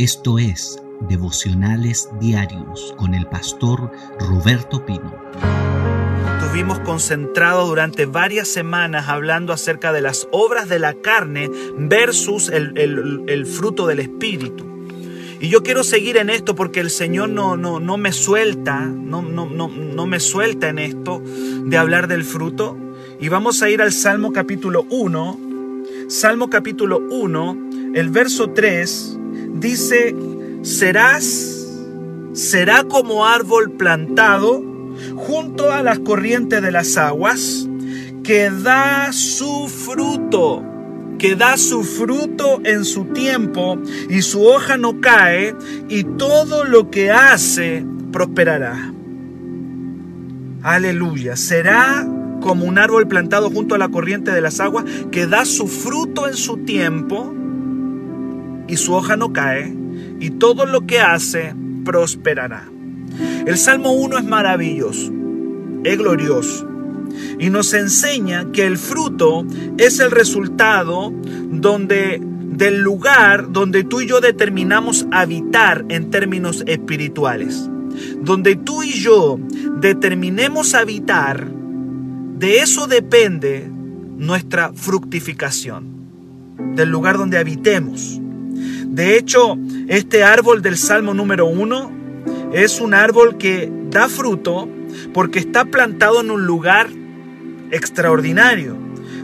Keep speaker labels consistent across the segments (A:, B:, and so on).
A: Esto es Devocionales Diarios con el pastor Roberto Pino.
B: Estuvimos concentrados durante varias semanas hablando acerca de las obras de la carne versus el, fruto del Espíritu. Y yo quiero seguir en esto porque el Señor no, no, no me suelta, no, no, no me suelta en esto de hablar del fruto. Y vamos a ir al Salmo capítulo 1. Salmo capítulo 1, el verso 3 dice, serás, será como árbol plantado junto a las corrientes de las aguas, que da su fruto, que da su fruto en su tiempo, y su hoja no cae, y todo lo que hace prosperará. Aleluya, será como un árbol plantado junto a la corriente de las aguas, que da su fruto en su tiempo, y su hoja no cae, y todo lo que hace prosperará. El Salmo 1 es maravilloso, es glorioso, y nos enseña que el fruto es el resultado donde del lugar donde tú y yo determinamos habitar en términos espirituales. Donde tú y yo determinemos habitar, de eso depende nuestra fructificación, del lugar donde habitemos. De hecho, este árbol del Salmo número uno es un árbol que da fruto porque está plantado en un lugar extraordinario.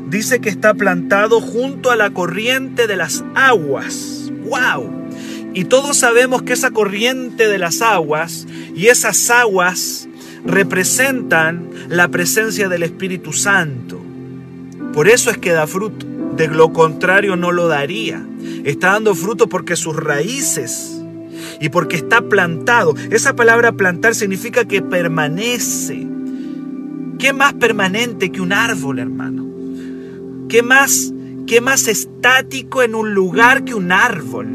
B: Dice que está plantado junto a la corriente de las aguas. ¡Wow! Y todos sabemos que esa corriente de las aguas y esas aguas representan la presencia del Espíritu Santo. Por eso es que da fruto. De lo contrario no lo daría. Está dando fruto porque sus raíces y porque está plantado. Esa palabra plantar significa que permanece. ¿Qué más permanente que un árbol, hermano? ¿Qué más, qué más estático en un lugar que un árbol?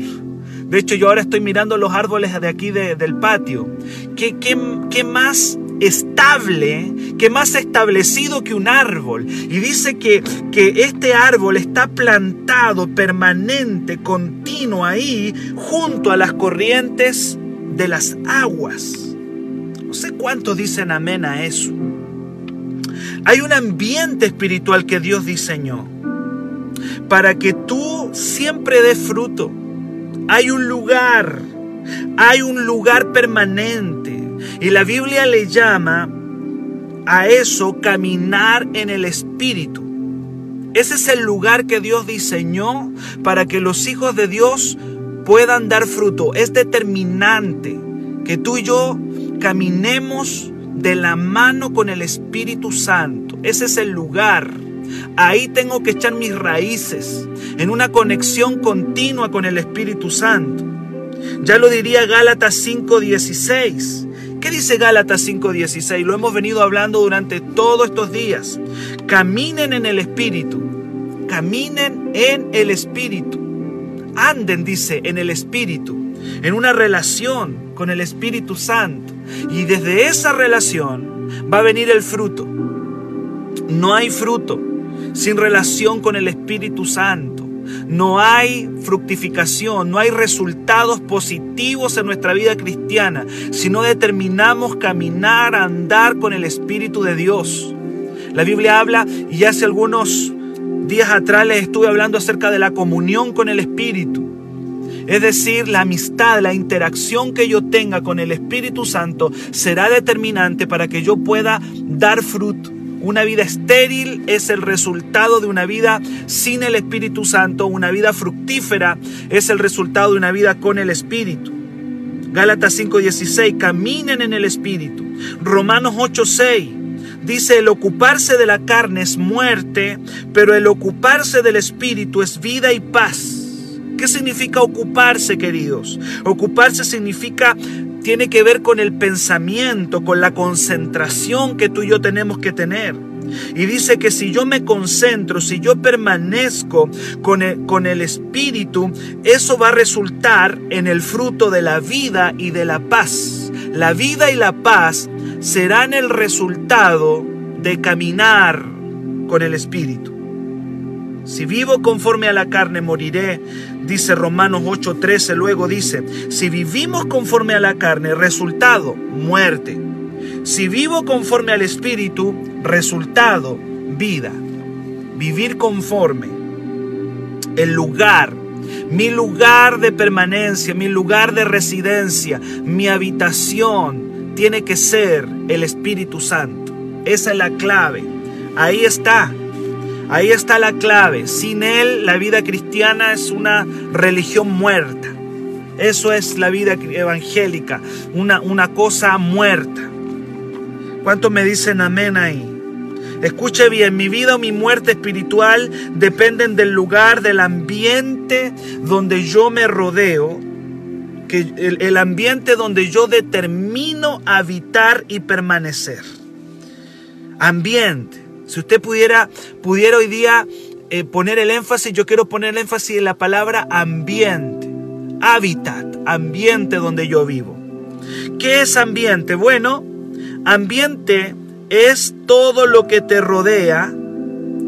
B: De hecho, yo ahora estoy mirando los árboles de aquí del patio. ¿Qué, qué, qué más estable, que más establecido que un árbol. Y dice que, que este árbol está plantado permanente, continuo ahí, junto a las corrientes de las aguas. No sé cuántos dicen amén a eso. Hay un ambiente espiritual que Dios diseñó para que tú siempre des fruto. Hay un lugar, hay un lugar permanente y la Biblia le llama a eso caminar en el Espíritu. Ese es el lugar que Dios diseñó para que los hijos de Dios puedan dar fruto. Es determinante que tú y yo caminemos de la mano con el Espíritu Santo. Ese es el lugar. Ahí tengo que echar mis raíces en una conexión continua con el Espíritu Santo. Ya lo diría Gálatas 5:16. ¿Qué dice Gálatas 5:16? Lo hemos venido hablando durante todos estos días. Caminen en el Espíritu. Caminen en el Espíritu. Anden, dice, en el Espíritu. En una relación con el Espíritu Santo. Y desde esa relación va a venir el fruto. No hay fruto sin relación con el Espíritu Santo no hay fructificación, no hay resultados positivos en nuestra vida cristiana si no determinamos caminar, andar con el Espíritu de Dios. La Biblia habla, y hace algunos días atrás les estuve hablando acerca de la comunión con el Espíritu. Es decir, la amistad, la interacción que yo tenga con el Espíritu Santo será determinante para que yo pueda dar fruto. Una vida estéril es el resultado de una vida sin el Espíritu Santo. Una vida fructífera es el resultado de una vida con el Espíritu. Gálatas 5:16, caminen en el Espíritu. Romanos 8:6 dice, el ocuparse de la carne es muerte, pero el ocuparse del Espíritu es vida y paz. ¿Qué significa ocuparse, queridos? Ocuparse significa tiene que ver con el pensamiento, con la concentración que tú y yo tenemos que tener. Y dice que si yo me concentro, si yo permanezco con el, con el Espíritu, eso va a resultar en el fruto de la vida y de la paz. La vida y la paz serán el resultado de caminar con el Espíritu. Si vivo conforme a la carne, moriré. Dice Romanos 8:13, luego dice, si vivimos conforme a la carne, resultado, muerte. Si vivo conforme al Espíritu, resultado, vida. Vivir conforme. El lugar, mi lugar de permanencia, mi lugar de residencia, mi habitación, tiene que ser el Espíritu Santo. Esa es la clave. Ahí está. Ahí está la clave. Sin Él la vida cristiana es una religión muerta. Eso es la vida evangélica, una, una cosa muerta. ¿Cuántos me dicen amén ahí? Escuche bien, mi vida o mi muerte espiritual dependen del lugar, del ambiente donde yo me rodeo, que el, el ambiente donde yo determino habitar y permanecer. Ambiente. Si usted pudiera, pudiera hoy día eh, poner el énfasis, yo quiero poner el énfasis en la palabra ambiente, hábitat, ambiente donde yo vivo. ¿Qué es ambiente? Bueno, ambiente es todo lo que te rodea,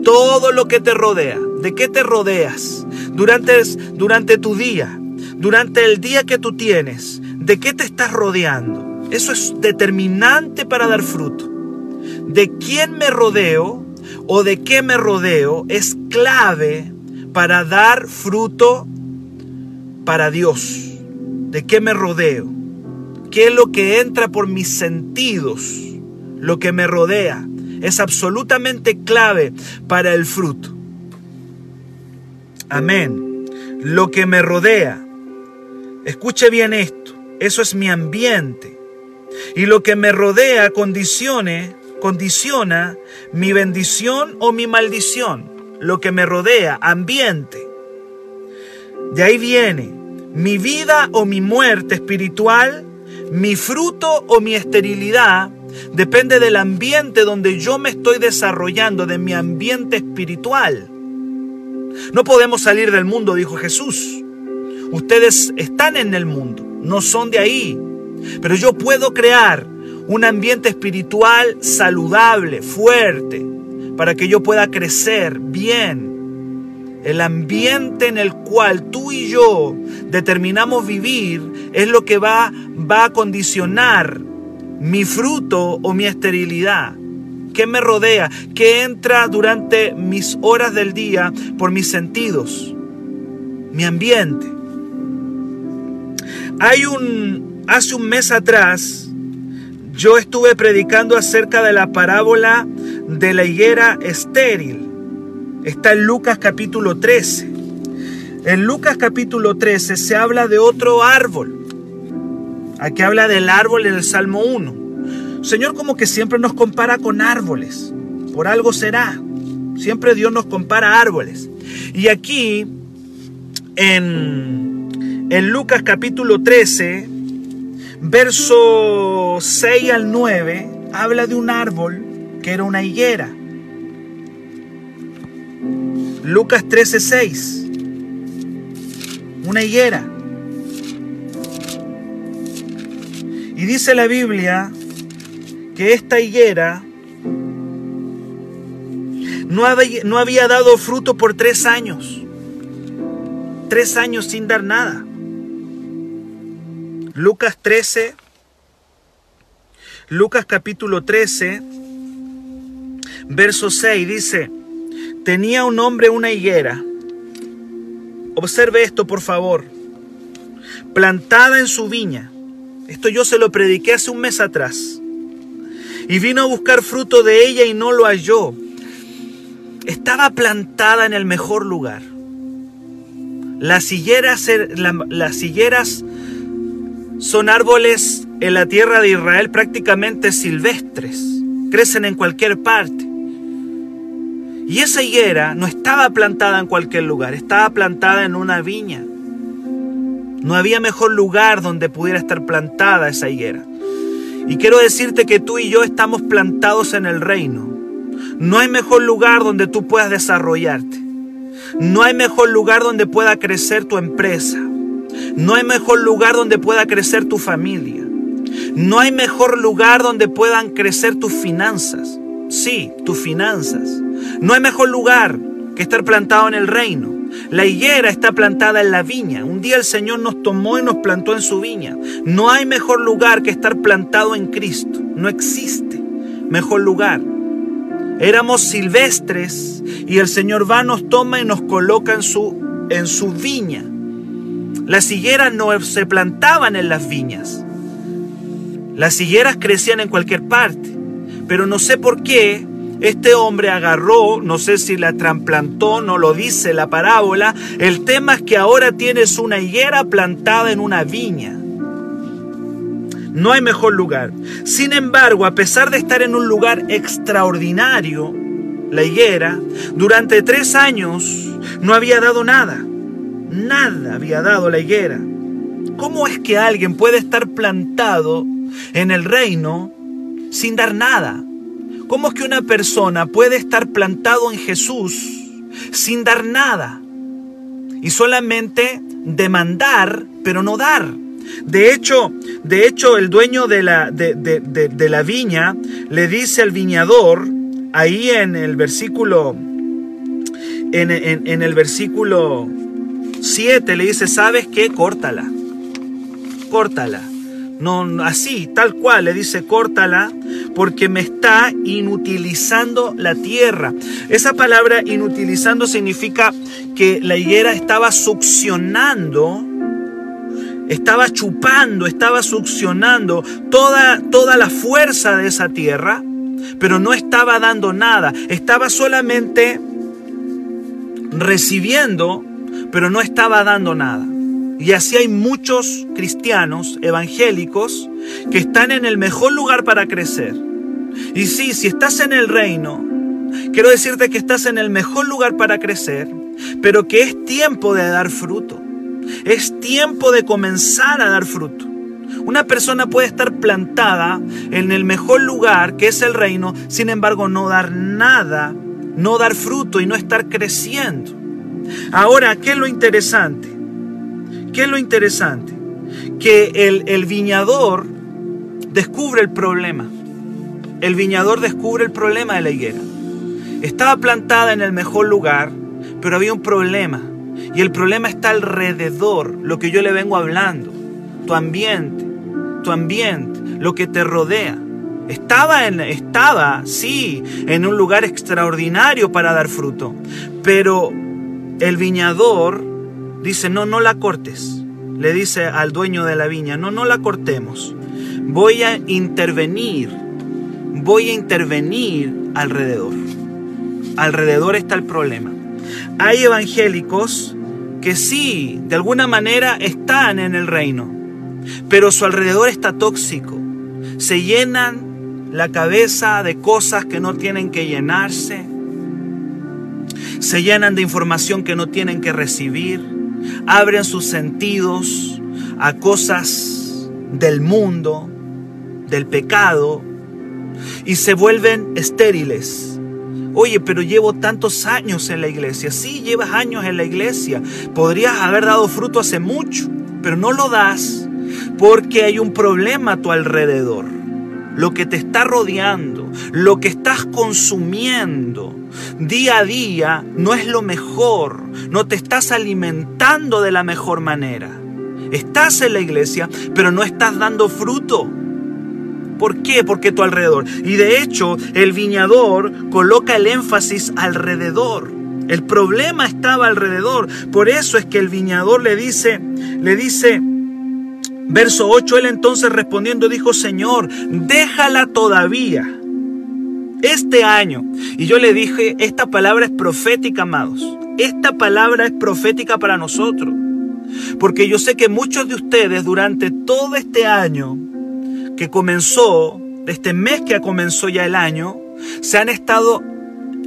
B: todo lo que te rodea. ¿De qué te rodeas? Durante, durante tu día, durante el día que tú tienes, ¿de qué te estás rodeando? Eso es determinante para dar fruto de quién me rodeo o de qué me rodeo es clave para dar fruto para Dios. ¿De qué me rodeo? ¿Qué es lo que entra por mis sentidos? Lo que me rodea es absolutamente clave para el fruto. Amén. Lo que me rodea. Escuche bien esto. Eso es mi ambiente. Y lo que me rodea condicione condiciona mi bendición o mi maldición, lo que me rodea, ambiente. De ahí viene mi vida o mi muerte espiritual, mi fruto o mi esterilidad, depende del ambiente donde yo me estoy desarrollando, de mi ambiente espiritual. No podemos salir del mundo, dijo Jesús. Ustedes están en el mundo, no son de ahí. Pero yo puedo crear un ambiente espiritual saludable, fuerte, para que yo pueda crecer bien. El ambiente en el cual tú y yo determinamos vivir es lo que va, va a condicionar mi fruto o mi esterilidad. ¿Qué me rodea? ¿Qué entra durante mis horas del día por mis sentidos? Mi ambiente. Hay un, hace un mes atrás, yo estuve predicando acerca de la parábola de la higuera estéril. Está en Lucas capítulo 13. En Lucas capítulo 13 se habla de otro árbol. Aquí habla del árbol en el Salmo 1. Señor como que siempre nos compara con árboles. Por algo será. Siempre Dios nos compara árboles. Y aquí en, en Lucas capítulo 13 verso 6 al 9 habla de un árbol que era una higuera. Lucas 13, 6. Una higuera. Y dice la Biblia que esta higuera no había, no había dado fruto por tres años. Tres años sin dar nada. Lucas 13, Lucas capítulo 13, verso 6 dice, tenía un hombre una higuera. Observe esto, por favor. Plantada en su viña. Esto yo se lo prediqué hace un mes atrás. Y vino a buscar fruto de ella y no lo halló. Estaba plantada en el mejor lugar. Las higueras, las higueras son árboles en la tierra de Israel prácticamente silvestres, crecen en cualquier parte. Y esa higuera no estaba plantada en cualquier lugar, estaba plantada en una viña. No había mejor lugar donde pudiera estar plantada esa higuera. Y quiero decirte que tú y yo estamos plantados en el reino. No hay mejor lugar donde tú puedas desarrollarte. No hay mejor lugar donde pueda crecer tu empresa. No hay mejor lugar donde pueda crecer tu familia. No hay mejor lugar donde puedan crecer tus finanzas. Sí, tus finanzas. No hay mejor lugar que estar plantado en el reino. La higuera está plantada en la viña. Un día el Señor nos tomó y nos plantó en su viña. No hay mejor lugar que estar plantado en Cristo. No existe mejor lugar. Éramos silvestres y el Señor va, nos toma y nos coloca en su, en su viña. Las higueras no se plantaban en las viñas. Las higueras crecían en cualquier parte. Pero no sé por qué este hombre agarró, no sé si la trasplantó, no lo dice la parábola. El tema es que ahora tienes una higuera plantada en una viña. No hay mejor lugar. Sin embargo, a pesar de estar en un lugar extraordinario, la higuera, durante tres años no había dado nada. Nada había dado la higuera. ¿Cómo es que alguien puede estar plantado en el reino sin dar nada? ¿Cómo es que una persona puede estar plantado en Jesús sin dar nada? Y solamente demandar, pero no dar. De hecho, de hecho el dueño de la, de, la viña le dice al viñador, ahí en el versículo, en, en el versículo 7, le dice, ¿sabes qué? Córtala. Córtala. No, así, tal cual, le dice, córtala, porque me está inutilizando la tierra. Esa palabra inutilizando significa que la higuera estaba succionando, estaba chupando, estaba succionando toda, toda la fuerza de esa tierra, pero no estaba dando nada, estaba solamente recibiendo, pero no estaba dando nada. Y así hay muchos cristianos evangélicos que están en el mejor lugar para crecer. Y sí, si estás en el reino, quiero decirte que estás en el mejor lugar para crecer, pero que es tiempo de dar fruto. Es tiempo de comenzar a dar fruto. Una persona puede estar plantada en el mejor lugar, que es el reino, sin embargo no dar nada, no dar fruto y no estar creciendo. Ahora, ¿qué es lo interesante? ¿Qué es lo interesante? Que el, el viñador descubre el problema. El viñador descubre el problema de la higuera. Estaba plantada en el mejor lugar, pero había un problema. Y el problema está alrededor, lo que yo le vengo hablando. Tu ambiente, tu ambiente, lo que te rodea. Estaba, en, estaba, sí, en un lugar extraordinario para dar fruto. Pero el viñador dice, no, no la cortes. Le dice al dueño de la viña, no, no la cortemos. Voy a intervenir, voy a intervenir alrededor. Alrededor está el problema. Hay evangélicos que sí, de alguna manera están en el reino, pero su alrededor está tóxico. Se llenan la cabeza de cosas que no tienen que llenarse. Se llenan de información que no tienen que recibir abren sus sentidos a cosas del mundo, del pecado, y se vuelven estériles. Oye, pero llevo tantos años en la iglesia. Sí, llevas años en la iglesia. Podrías haber dado fruto hace mucho, pero no lo das porque hay un problema a tu alrededor. Lo que te está rodeando, lo que estás consumiendo, día a día no es lo mejor, no te estás alimentando de la mejor manera. Estás en la iglesia, pero no estás dando fruto. ¿Por qué? Porque tu alrededor. Y de hecho, el viñador coloca el énfasis alrededor. El problema estaba alrededor. Por eso es que el viñador le dice, le dice, verso 8, él entonces respondiendo dijo, Señor, déjala todavía este año. Y yo le dije, esta palabra es profética, amados. Esta palabra es profética para nosotros. Porque yo sé que muchos de ustedes durante todo este año que comenzó, este mes que comenzó ya el año, se han estado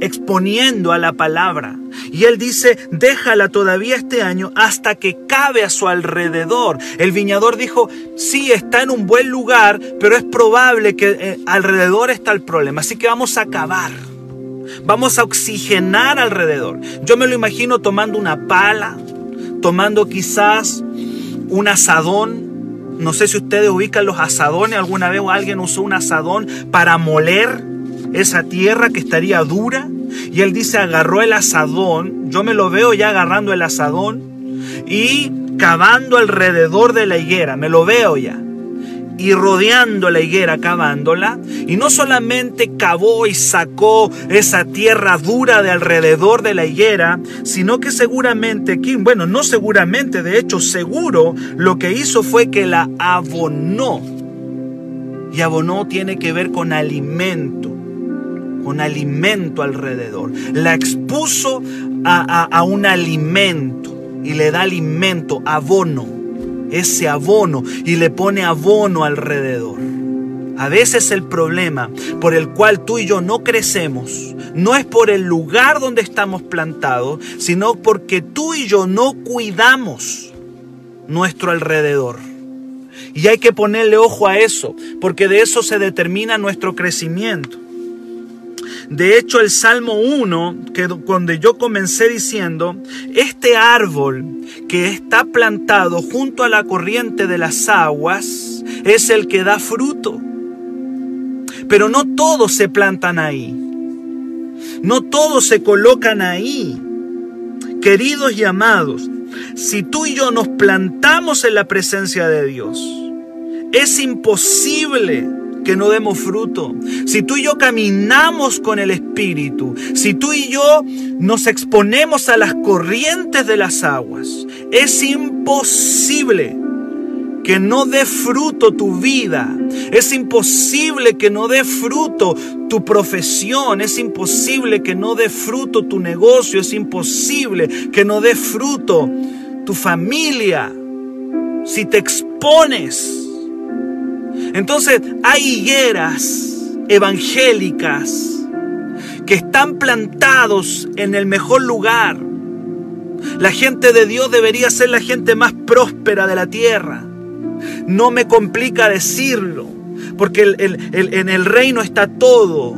B: exponiendo a la palabra. Y él dice, déjala todavía este año hasta que cabe a su alrededor. El viñador dijo, sí, está en un buen lugar, pero es probable que eh, alrededor está el problema. Así que vamos a acabar. Vamos a oxigenar alrededor. Yo me lo imagino tomando una pala, tomando quizás un asadón. No sé si ustedes ubican los asadones. ¿Alguna vez alguien usó un asadón para moler esa tierra que estaría dura. Y él dice, agarró el asadón yo me lo veo ya agarrando el asadón y cavando alrededor de la higuera, me lo veo ya. Y rodeando la higuera, cavándola. Y no solamente cavó y sacó esa tierra dura de alrededor de la higuera, sino que seguramente, bueno, no seguramente, de hecho seguro, lo que hizo fue que la abonó. Y abonó tiene que ver con alimento con alimento alrededor. La expuso a, un alimento y le da alimento, abono, ese abono y le pone abono alrededor. A veces el problema por el cual tú y yo no crecemos no es por el lugar donde estamos plantados, sino porque tú y yo no cuidamos nuestro alrededor. Y hay que ponerle ojo a eso, porque de eso se determina nuestro crecimiento. De hecho, el Salmo 1, que cuando yo comencé diciendo, este árbol que está plantado junto a la corriente de las aguas es el que da fruto. Pero no todos se plantan ahí. No todos se colocan ahí. Queridos y amados, si tú y yo nos plantamos en la presencia de Dios, es imposible que no demos fruto. Si tú y yo caminamos con el Espíritu, si tú y yo nos exponemos a las corrientes de las aguas, es imposible que no dé fruto tu vida. Es imposible que no dé fruto tu profesión. Es imposible que no dé fruto tu negocio. Es imposible que no dé fruto tu familia. Si te expones entonces hay higueras evangélicas que están plantados en el mejor lugar. La gente de Dios debería ser la gente más próspera de la tierra. No me complica decirlo, porque en el reino está todo.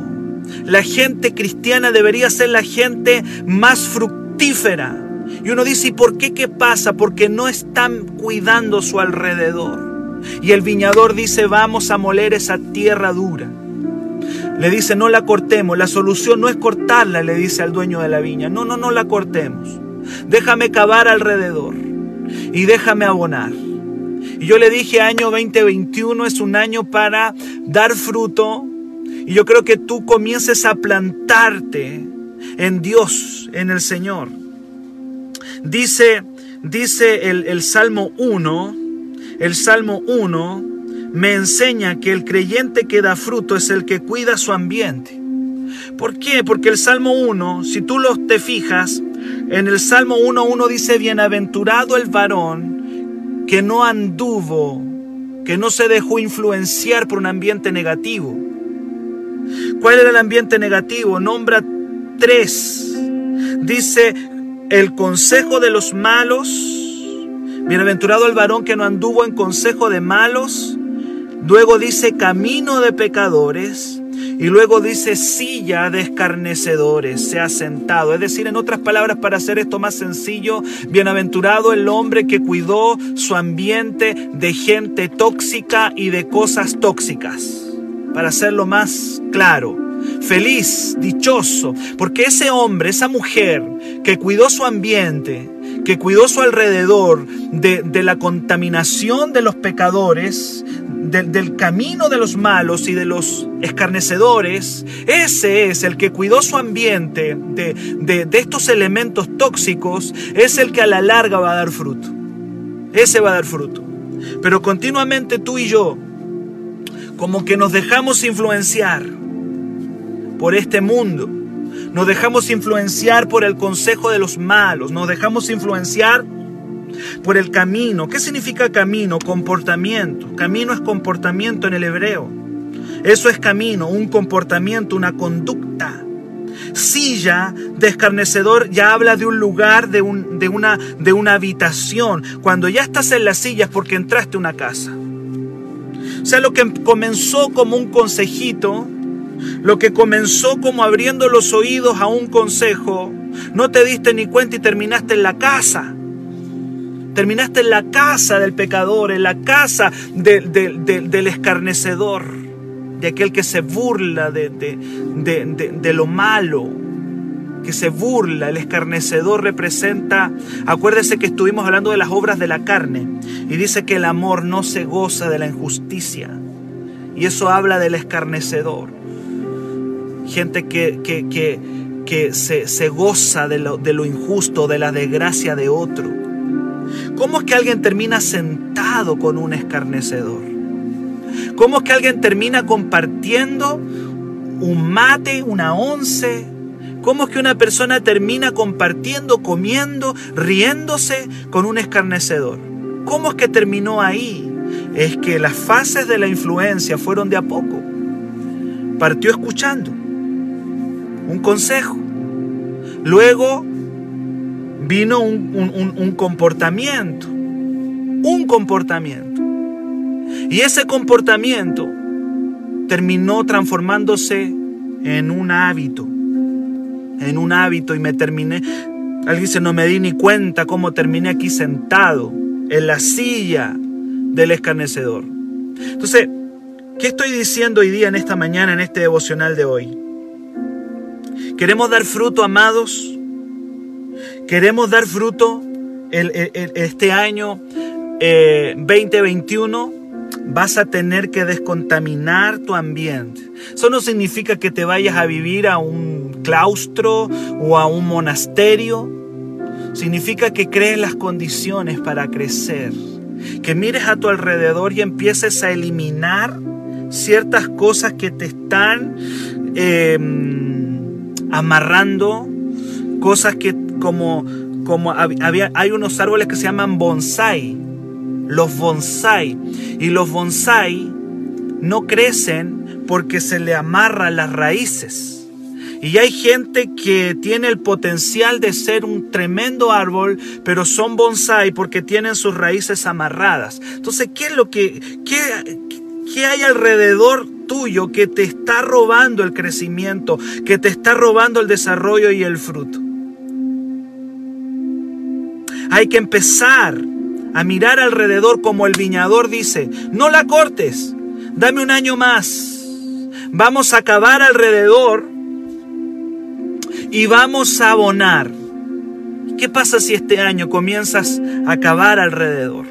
B: La gente cristiana debería ser la gente más fructífera. Y uno dice, ¿y por qué qué pasa? Porque no están cuidando su alrededor. Y el viñador dice, vamos a moler esa tierra dura. Le dice, no la cortemos. La solución no es cortarla, le dice al dueño de la viña. No, no, no la cortemos. Déjame cavar alrededor y déjame abonar. Y yo le dije, año 2021 es un año para dar fruto. Y yo creo que tú comiences a plantarte en Dios, en el Señor. Dice, dice el, el Salmo 1, el Salmo 1 me enseña que el creyente que da fruto es el que cuida su ambiente. ¿Por qué? Porque el Salmo 1, si tú lo te fijas, en el Salmo 1.1 dice, bienaventurado el varón que no anduvo, que no se dejó influenciar por un ambiente negativo. ¿Cuál era el ambiente negativo? Nombra tres. Dice, el consejo de los malos, Bienaventurado el varón que no anduvo en consejo de malos. Luego dice camino de pecadores. Y luego dice silla de escarnecedores, se ha sentado. Es decir, en otras palabras, para hacer esto más sencillo, bienaventurado el hombre que cuidó su ambiente de gente tóxica y de cosas tóxicas. Para hacerlo más claro, feliz, dichoso, porque ese hombre, esa mujer que cuidó su ambiente, que cuidó su alrededor de, la contaminación de los pecadores, del camino de los malos y de los escarnecedores, ese es el que cuidó su ambiente de, de estos elementos tóxicos, es el que a la larga va a dar fruto. Ese va a dar fruto. Pero continuamente tú y yo, como que nos dejamos influenciar por este mundo, nos dejamos influenciar por el consejo de los malos. Nos dejamos influenciar por el camino. ¿Qué significa camino? Comportamiento. Camino es comportamiento en el hebreo. Eso es camino, un comportamiento, una conducta. Silla de ya habla de un lugar, de, un, de, una, de una habitación. Cuando ya estás en la silla es porque entraste a una casa. O sea, lo que comenzó como un consejito, lo que comenzó como abriendo los oídos a un consejo, no te diste ni cuenta y terminaste en la casa. Terminaste en la casa del pecador, en la casa del escarnecedor, de aquel que se burla de, lo malo. que se burla, el escarnecedor representa, acuérdese que estuvimos hablando de las obras de la carne y dice que el amor no se goza de la injusticia. Y eso habla del escarnecedor. Gente que, que, que, que se, se, goza de lo, de lo injusto, de la desgracia de otro. ¿Cómo es que alguien termina sentado con un escarnecedor? ¿Cómo es que alguien termina compartiendo un mate, una once? ¿Cómo es que una persona termina compartiendo, comiendo, riéndose con un escarnecedor? ¿Cómo es que terminó ahí? Es que las fases de la influencia fueron de a poco. Partió escuchando un consejo. Luego vino un, un, comportamiento. Un comportamiento. Y ese comportamiento terminó transformándose en un hábito. En un hábito y me terminé, alguien dice, no me di ni cuenta cómo terminé aquí sentado en la silla del escarnecedor. Entonces, ¿qué estoy diciendo hoy día en esta mañana, en este devocional de hoy? ¿Queremos dar fruto, amados? ¿Queremos dar fruto este año eh, 2021? Vas a tener que descontaminar tu ambiente. Eso no significa que te vayas a vivir a un claustro o a un monasterio. Significa que crees las condiciones para crecer. Que mires a tu alrededor y empieces a eliminar ciertas cosas que te están eh, amarrando, cosas que como, como había, hay unos árboles que se llaman bonsai, los bonsai, y los bonsai no crecen porque se le amarran las raíces. Y hay gente que tiene el potencial de ser un tremendo árbol, pero son bonsai porque tienen sus raíces amarradas. Entonces, ¿qué es lo que, qué, qué hay alrededor tuyo que te está robando el crecimiento, que te está robando el desarrollo y el fruto? Hay que empezar a mirar alrededor como el viñador dice, no la cortes, dame un año más. Vamos a acabar alrededor y vamos a abonar. ¿Qué pasa si este año comienzas a acabar alrededor?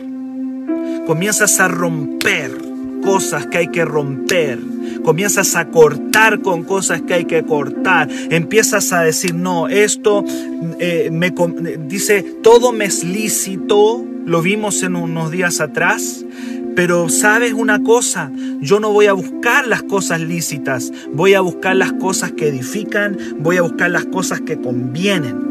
B: Comienzas a romper cosas que hay que romper. Comienzas a cortar con cosas que hay que cortar. Empiezas a decir, no, esto eh, me dice, todo me es lícito. Lo vimos en unos días atrás. Pero sabes una cosa, yo no voy a buscar las cosas lícitas, voy a buscar las cosas que edifican, voy a buscar las cosas que convienen.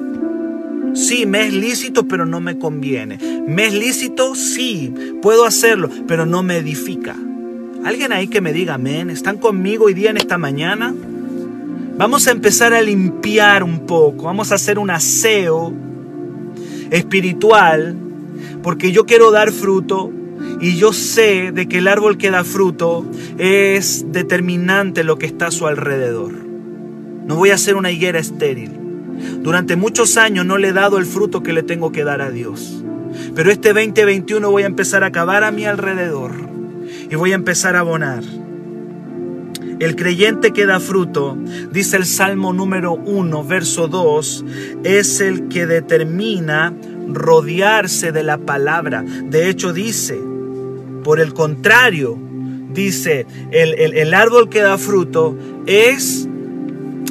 B: Sí, me es lícito, pero no me conviene. Me es lícito, sí, puedo hacerlo, pero no me edifica. Alguien ahí que me diga amén, ¿están conmigo hoy día en esta mañana? Vamos a empezar a limpiar un poco, vamos a hacer un aseo espiritual, porque yo quiero dar fruto, y yo sé de que el árbol que da fruto es determinante lo que está a su alrededor. No voy a ser una higuera estéril. Durante muchos años no le he dado el fruto que le tengo que dar a Dios. Pero este 2021 voy a empezar a acabar a mi alrededor y voy a empezar a abonar. El creyente que da fruto, dice el Salmo número 1, verso 2, es el que determina rodearse de la palabra. De hecho dice, por el contrario, dice, el, el, árbol que da fruto es,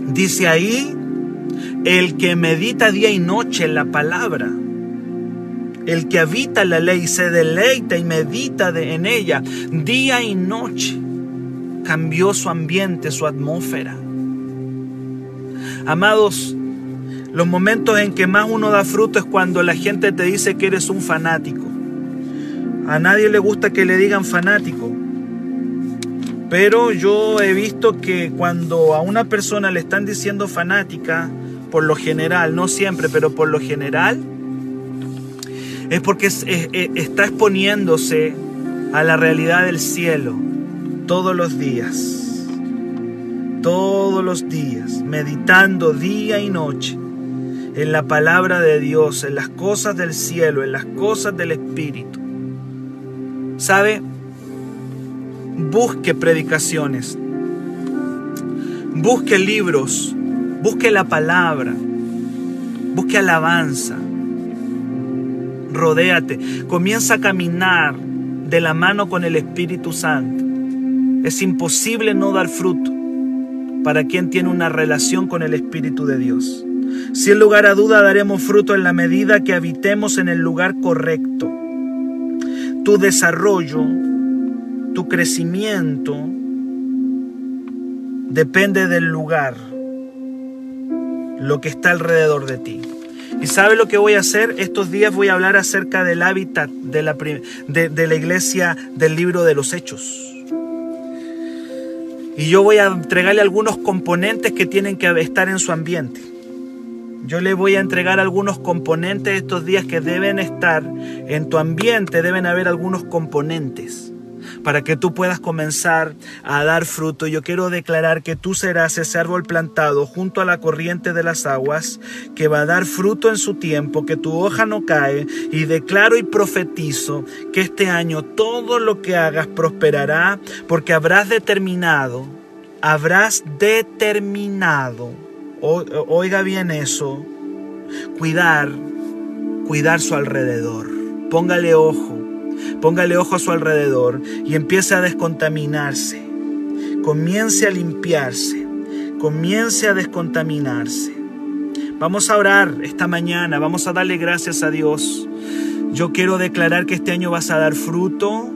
B: dice ahí, el que medita día y noche en la palabra. El que habita la ley se deleita y medita en ella día y noche. Cambió su ambiente, su atmósfera. Amados, los momentos en que más uno da fruto es cuando la gente te dice que eres un fanático. A nadie le gusta que le digan fanático. Pero yo he visto que cuando a una persona le están diciendo fanática, por lo general, no siempre, pero por lo general, es porque está exponiéndose a la realidad del cielo todos los días. Todos los días, meditando día y noche en la palabra de Dios, en las cosas del cielo, en las cosas del Espíritu. ¿Sabe? Busque predicaciones. Busque libros. Busque la palabra. Busque alabanza. Rodéate. Comienza a caminar de la mano con el Espíritu Santo. Es imposible no dar fruto para quien tiene una relación con el Espíritu de Dios. Sin lugar a duda daremos fruto en la medida que habitemos en el lugar correcto. Tu desarrollo, tu crecimiento, depende del lugar, lo que está alrededor de ti. ¿Y sabe lo que voy a hacer? Estos días voy a hablar acerca del hábitat de la, de, la iglesia del libro de los Hechos. Y yo voy a entregarle algunos componentes que tienen que estar en su ambiente. Yo le voy a entregar algunos componentes estos días que deben estar en tu ambiente, deben haber algunos componentes para que tú puedas comenzar a dar fruto. Yo quiero declarar que tú serás ese árbol plantado junto a la corriente de las aguas, que va a dar fruto en su tiempo, que tu hoja no cae, y declaro y profetizo que este año todo lo que hagas prosperará, porque habrás determinado, habrás determinado, oiga bien eso, cuidar, cuidar su alrededor. Póngale ojo Póngale ojo a su alrededor y empiece a descontaminarse. Comience a limpiarse. Comience a descontaminarse. Vamos a orar esta mañana. Vamos a darle gracias a Dios. Yo quiero declarar que este año vas a dar fruto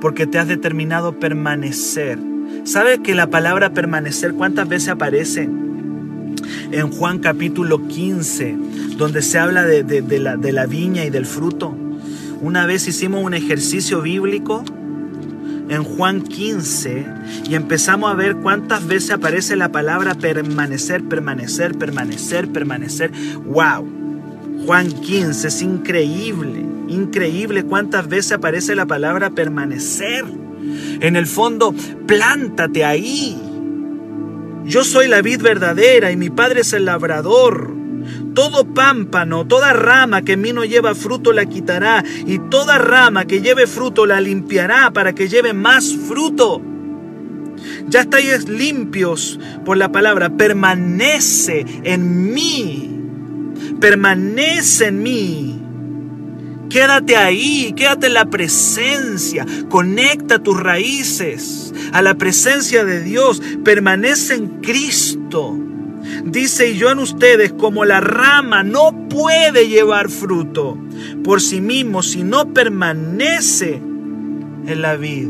B: porque te has determinado permanecer. ¿Sabes que la palabra permanecer cuántas veces aparece? En Juan capítulo 15, donde se habla de, la, de la viña y del fruto. Una vez hicimos un ejercicio bíblico en Juan 15 y empezamos a ver cuántas veces aparece la palabra permanecer, permanecer, permanecer, permanecer. ¡Wow! Juan 15 es increíble, increíble cuántas veces aparece la palabra permanecer. En el fondo, plántate ahí. Yo soy la vid verdadera y mi padre es el labrador. Todo pámpano, toda rama que en mí no lleva fruto la quitará, y toda rama que lleve fruto la limpiará para que lleve más fruto. Ya estáis limpios por la palabra, permanece en mí, permanece en mí. Quédate ahí, quédate en la presencia, conecta tus raíces a la presencia de Dios, permanece en Cristo. Dice, y yo en ustedes como la rama no puede llevar fruto por sí mismo si no permanece en la vid.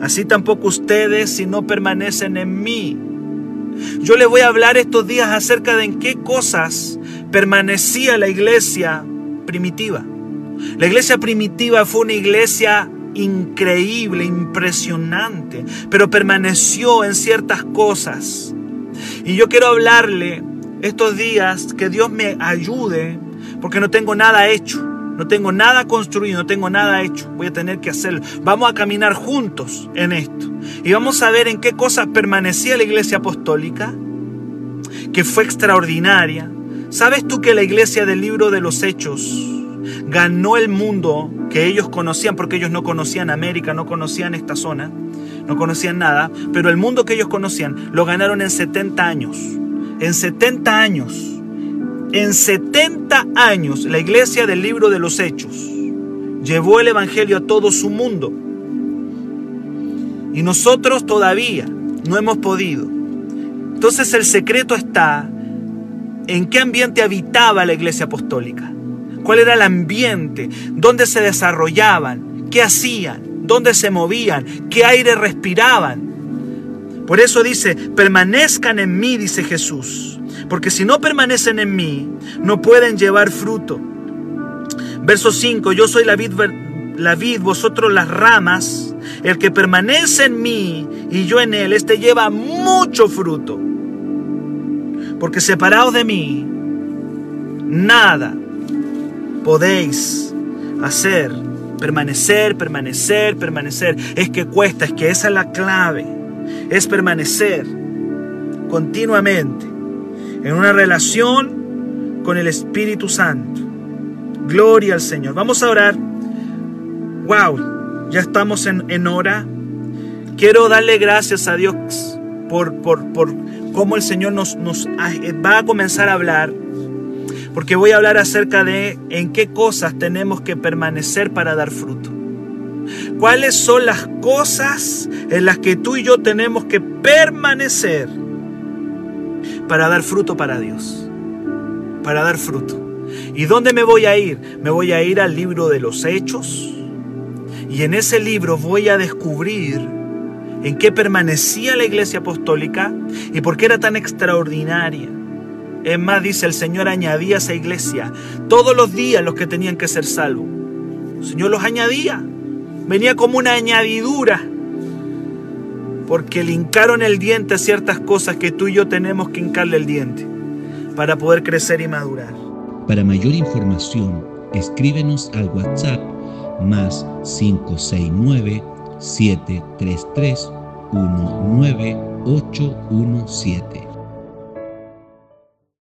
B: Así tampoco ustedes si no permanecen en mí. Yo les voy a hablar estos días acerca de en qué cosas permanecía la iglesia primitiva. La iglesia primitiva fue una iglesia increíble, impresionante, pero permaneció en ciertas cosas y yo quiero hablarle estos días que Dios me ayude porque no tengo nada hecho. No tengo nada construido, no tengo nada hecho. Voy a tener que hacerlo. Vamos a caminar juntos en esto. Y vamos a ver en qué cosas permanecía la iglesia apostólica, que fue extraordinaria. ¿Sabes tú que la iglesia del libro de los Hechos ganó el mundo que ellos conocían, porque ellos no conocían América, no conocían esta zona? No conocían nada, pero el mundo que ellos conocían lo ganaron en 70 años. En 70 años. En 70 años la iglesia del libro de los Hechos llevó el Evangelio a todo su mundo. Y nosotros todavía no hemos podido. Entonces el secreto está en qué ambiente habitaba la iglesia apostólica. ¿Cuál era el ambiente? ¿Dónde se desarrollaban? ¿Qué hacían? Dónde se movían, qué aire respiraban. Por eso dice, permanezcan en mí, dice Jesús, porque si no permanecen en mí, no pueden llevar fruto. Verso 5, yo soy la vid, la vid, vosotros las ramas, el que permanece en mí y yo en él, este lleva mucho fruto. Porque separados de mí, nada podéis hacer Permanecer, permanecer, permanecer. Es que cuesta, es que esa es la clave. Es permanecer continuamente en una relación con el Espíritu Santo. Gloria al Señor. Vamos a orar. Wow, ya estamos en, hora. Quiero darle gracias a Dios por, por, por cómo el Señor nos, nos va a comenzar a hablar porque voy a hablar acerca de en qué cosas tenemos que permanecer para dar fruto. ¿Cuáles son las cosas en las que tú y yo tenemos que permanecer para dar fruto para Dios? Para dar fruto. ¿Y dónde me voy a ir? Me voy a ir al libro de los hechos. Y en ese libro voy a descubrir en qué permanecía la iglesia apostólica y por qué era tan extraordinaria. Es más, dice el Señor añadía a esa iglesia todos los días los que tenían que ser salvos. El Señor los añadía. Venía como una añadidura. Porque le hincaron el diente a ciertas cosas que tú y yo tenemos que hincarle el diente para poder crecer y madurar.
A: Para mayor información, escríbenos al WhatsApp más 569 733 19817.